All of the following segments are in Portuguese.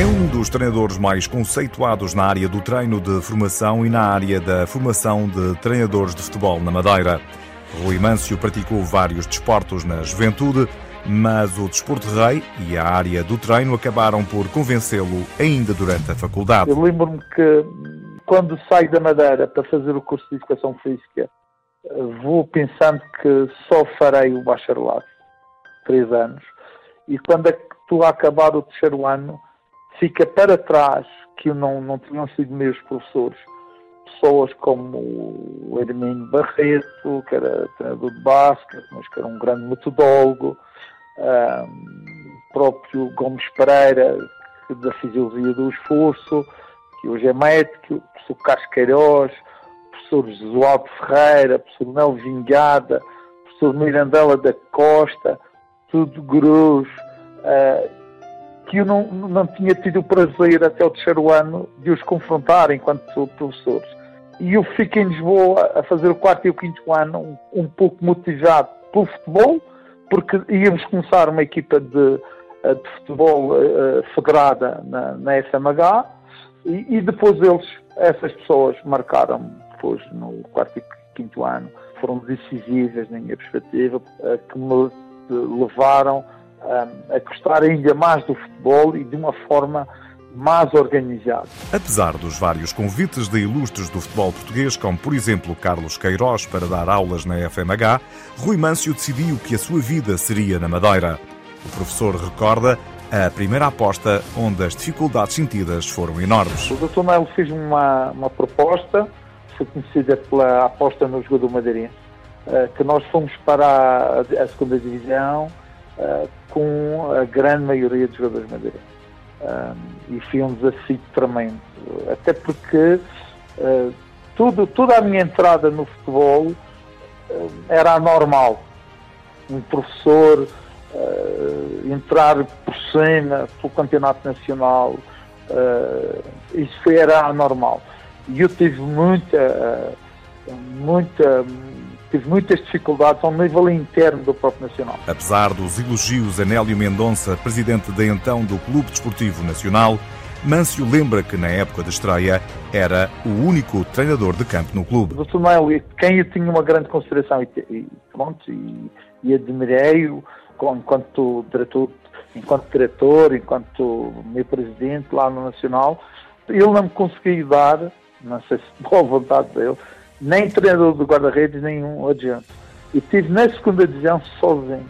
É um dos treinadores mais conceituados na área do treino de formação e na área da formação de treinadores de futebol na Madeira. Rui Mâncio praticou vários desportos na juventude, mas o desporto rei e a área do treino acabaram por convencê-lo ainda durante a faculdade. Eu lembro-me que quando saio da Madeira para fazer o curso de Educação Física, vou pensando que só farei o bacharelado, três anos, e quando estou a acabar o terceiro ano, fica para trás que não, não tinham sido meus professores. Pessoas como o Hermínio Barreto, que era treinador de basquete, mas que era um grande metodólogo, o próprio Gomes Pereira, da Fisiologia do Esforço, que hoje é médico, o professor Carlos Queiroz, o professor Josualdo Ferreira, o professor Mel Vingada, o professor Mirandela da Costa, tudo Gruz, uh, que eu não, não tinha tido o prazer até o terceiro ano de os confrontar enquanto professores. E eu fiquei em Lisboa a fazer o quarto e o quinto ano um, um pouco motivado pelo futebol, porque íamos começar uma equipa de, eh, de futebol uh, federada na, na e, e, depois eles, essas pessoas marcaram depois no quarto e quinto ano, foram decisivas na minha perspectiva, uh, que me levaram a gostar ainda mais do futebol e de uma forma mais organizada. Apesar dos vários convites de ilustres do futebol português, como por exemplo Carlos Queiroz para dar aulas na FMH, Rui Mâncio decidiu que a sua vida seria na Madeira. O professor recorda a primeira aposta onde as dificuldades sentidas foram enormes. O Dr. Nelo fez uma, uma proposta, foi conhecida pela aposta no jogador madeirense, eh, que nós fomos para a, a segunda divisão, uh, com a grande maioria dos jogadores madeirenses. Um, e foi um desafio tremendo, até porque uh, tudo, toda a minha entrada no futebol uh, era anormal. Um professor entrar por cima pelo campeonato nacional, isso era anormal. E eu tive muita, muita tive muitas dificuldades ao nível interno do próprio Nacional. Apesar dos elogios a Nélio Mendonça, presidente de então do Clube Desportivo Nacional, Mâncio lembra que na época de estreia era o único treinador de campo no clube. O Dr. Nélio, quem eu tinha uma grande consideração e, pronto, e, e admirei-o enquanto diretor, enquanto diretor, enquanto meu presidente lá no Nacional, ele não me conseguiu dar, não sei se boa vontade dele, nem treinador do guarda-redes, nenhum adiante. E estive na segunda divisão sozinho.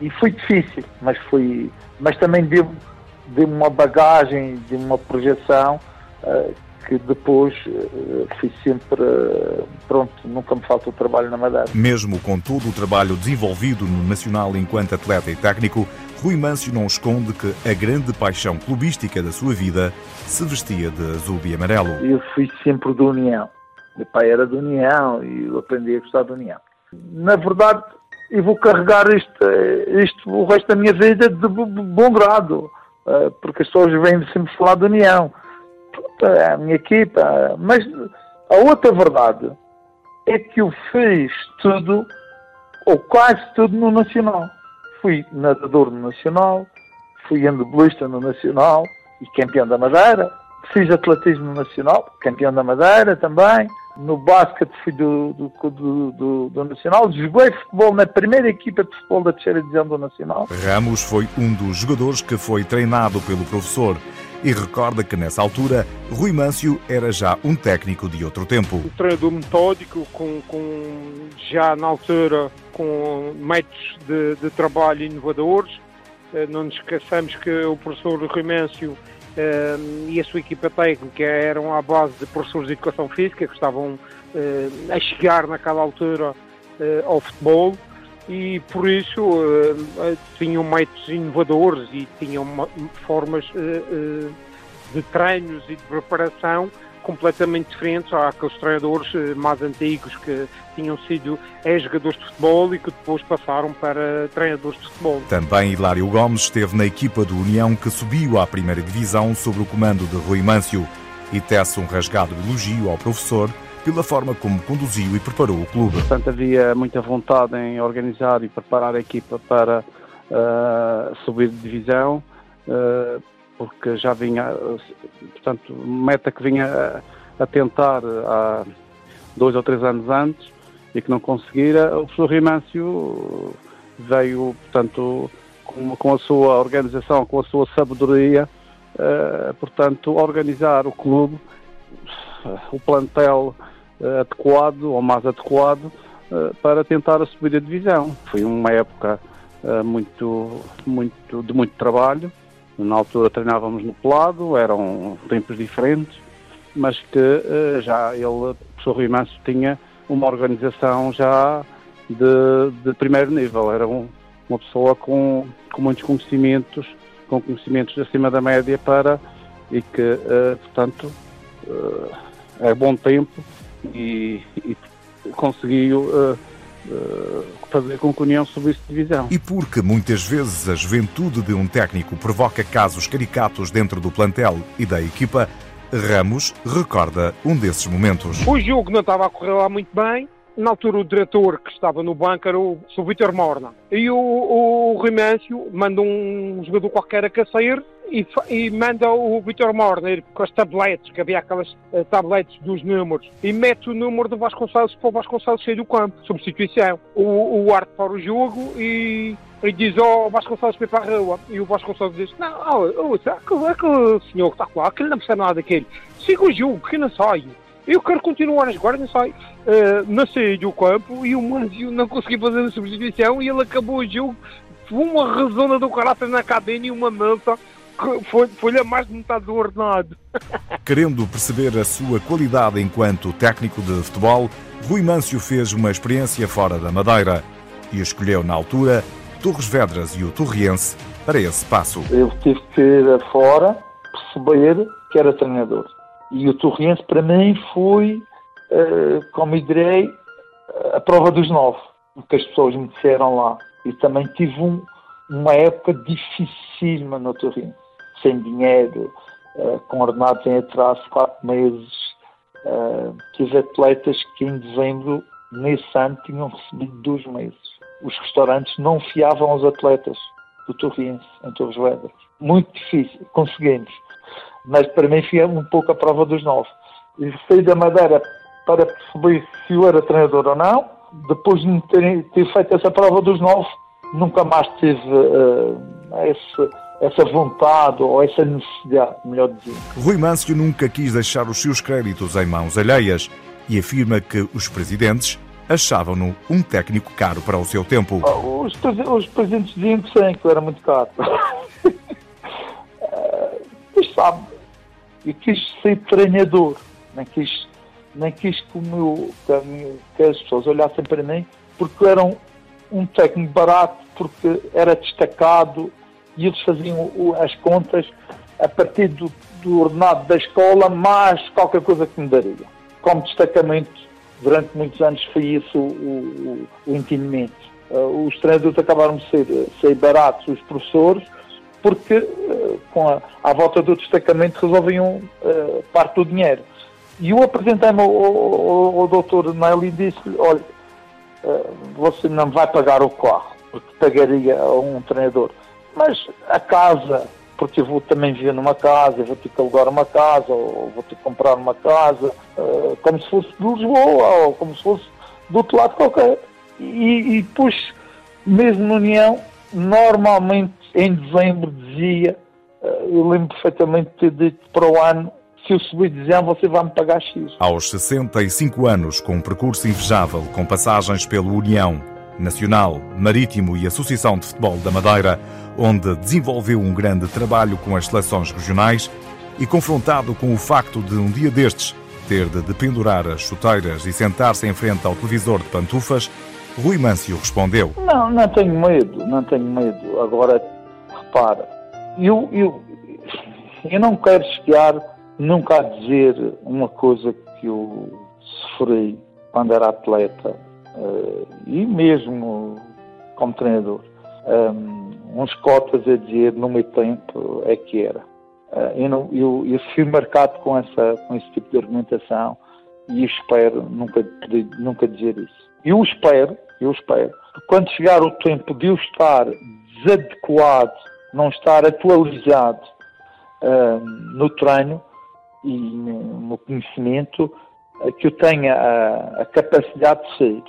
E foi difícil, mas foi, mas também deu, deu uma bagagem, de uma projeção uh, que depois uh, fui sempre, uh, pronto, nunca me faltou trabalho na Madeira. Mesmo com todo o trabalho desenvolvido no Nacional enquanto atleta e técnico, Rui Mâncio não esconde que a grande paixão clubística da sua vida se vestia de azul e amarelo. Eu fui sempre do União meu pai era do União e eu aprendi a gostar do União. Na verdade, eu vou carregar isto, isto o resto da minha vida de bom grado, eh, porque as pessoas vêm sempre falar do União. É a minha equipa. Mas a outra verdade é que eu fiz tudo, ou quase tudo, no Nacional. Fui nadador no Nacional, fui handebolista no Nacional e campeão da Madeira. Fiz atletismo Nacional, campeão da Madeira também no basquete fui do, do, do, do, do Nacional, joguei futebol na primeira equipa de futebol da terceira divisão do Nacional. Ramos foi um dos jogadores que foi treinado pelo professor e recorda que nessa altura Rui Mâncio era já um técnico de outro tempo. Um treinador metódico, com, com já na altura com métodos de, de trabalho inovadores. Eh, não nos esqueçamos que o professor Rui Mâncio e a sua equipa técnica eram à base de professores de educação física que estavam eh, a chegar naquela altura eh, ao futebol e por isso eh, tinham métodos inovadores e tinham formas de treinos e de preparação completamente diferentes àqueles treinadores eh, mais antigos que tinham sido ex-jogadores de futebol e que depois passaram para treinadores de futebol. Também Hilário Gomes esteve na equipa do União que subiu à primeira divisão sob o comando de Rui Mâncio e tece um rasgado elogio ao professor pela forma como conduziu e preparou o clube. Portanto, havia muita vontade em organizar e preparar a equipa para uh, subir de divisão. Uh, porque já vinha, portanto, meta que vinha a, a tentar há dois ou três anos antes e que não conseguira, o professor Rimâncio veio, portanto, com, com, a sua organização, com a sua sabedoria, uh, portanto, organizar o clube, o plantel uh, adequado ou mais adequado uh, para tentar a subida de divisão. Foi uma época muito, muito, de muito trabalho. Na altura treinávamos no pelado, eram tempos diferentes, mas que já ele, o professor Rui Manso, tinha uma organização já de, de primeiro nível. Era um, uma pessoa com, com muitos conhecimentos, com conhecimentos acima da média para e que, uh, portanto, uh, é bom tempo e, e conseguiu uh, fazer com que a União subisse de divisão. E porque muitas vezes a juventude de um técnico provoca casos caricatos dentro do plantel e da equipa, Ramos recorda um desses momentos. O jogo não estava a correr lá muito bem. Na altura, o diretor que estava no banco era o, Vitor Morna. E o, o, manda um jogador qualquer a caçar e, e, manda o Vitor Morna com as tabletes, que havia aquelas uh, tabletes dos números, e mete o número do Vasconcelos para o Vasconcelos sair do campo, substituição. O, o Arte para o jogo e e diz, ó, oh, Vasconcelos para a rua. E o Vasconcelos diz, não, oh, oh, aquele senhor que está lá, aquele não precisa nada daquele. Siga o jogo, que não sai. Eu quero continuar a jogar, não sai. Uh, não saí do campo e o Manzio não conseguiu fazer a substituição e ele acabou o jogo. Foi uma rezona do caráter na cadena e uma multa foi-lhe foi a mais de metade do ordenado. Querendo perceber a sua qualidade enquanto técnico de futebol, Rui Mâncio fez uma experiência fora da Madeira e escolheu na altura Torres Vedras e o Torriense para esse passo. Eu tive que ir fora perceber que era treinador. E o Torriense para mim foi, uh, como eu direi, a prova dos nove, o que as pessoas me disseram lá. E também tive um, uma época dificílima no Torriense, sem dinheiro, uh, com ordenados em atraso, quatro meses. Uh, tive atletas que em dezembro, nesse ano, tinham recebido dois meses os restaurantes não fiavam aos atletas do Torriense, em Torres Vedras. Muito difícil, conseguimos. Mas para mim foi um pouco a prova dos nove. E saí da Madeira para perceber se eu era treinador ou não. Depois de ter, ter feito essa prova dos nove, nunca mais tive uh, esse, essa vontade ou essa necessidade, melhor dizendo. Rui Mâncio nunca quis deixar os seus créditos em mãos alheias e afirma que os presidentes achavam-no um técnico caro para o seu tempo. Oh, os, os presidentes diziam que sim, que era muito caro. Mas sabe, eu quis ser treinador, nem quis, nem quis que, o meu, que, que as pessoas olhassem para mim, porque eu era um, um técnico barato, porque era destacado e eles faziam as contas a partir do, do ordenado da escola, mais qualquer coisa que me daria, como destacamento durante muitos anos foi isso o, o, o entendimento. Uh, os treinadores acabaram de ser, ser baratos, os professores, porque uh, com a, à volta do destacamento resolviam uh, parte do dinheiro. E eu apresentei-me ao, ao, ao doutor Nelly e disse-lhe, olha, você não vai pagar o carro, porque pagaria a um treinador. Mas a casa, porque eu vou também viver numa casa, vou ter que alugar uma casa, ou vou ter que comprar uma casa, uh, como se fosse de Lisboa, ou como se fosse do outro lado qualquer. E, e depois, mesmo na União, normalmente em dezembro dizia, uh, eu lembro perfeitamente de ter dito para o ano, se eu subir de dezembro você vai me pagar X. Aos 65 anos, com um percurso invejável, com passagens pelo União, Nacional, Marítimo e Associação de Futebol da Madeira, onde desenvolveu um grande trabalho com as seleções regionais e confrontado com o facto de um dia destes ter de dependurar as chuteiras e sentar-se em frente ao televisor de pantufas, Rui Mâncio respondeu: Não, não tenho medo, não tenho medo. Agora, repara, eu, eu, eu não quero chegar nunca a dizer uma coisa que eu sofri quando era atleta uh, e mesmo como treinador. Um, uns cotas a dizer no meu tempo é que era. Eu, não, eu, eu fui marcado com, essa, com esse tipo de argumentação e espero nunca, nunca dizer isso. Eu espero, eu espero, que quando chegar o tempo de eu estar desadequado, não estar atualizado uh, no treino e no conhecimento, que eu tenha a, a capacidade de sair.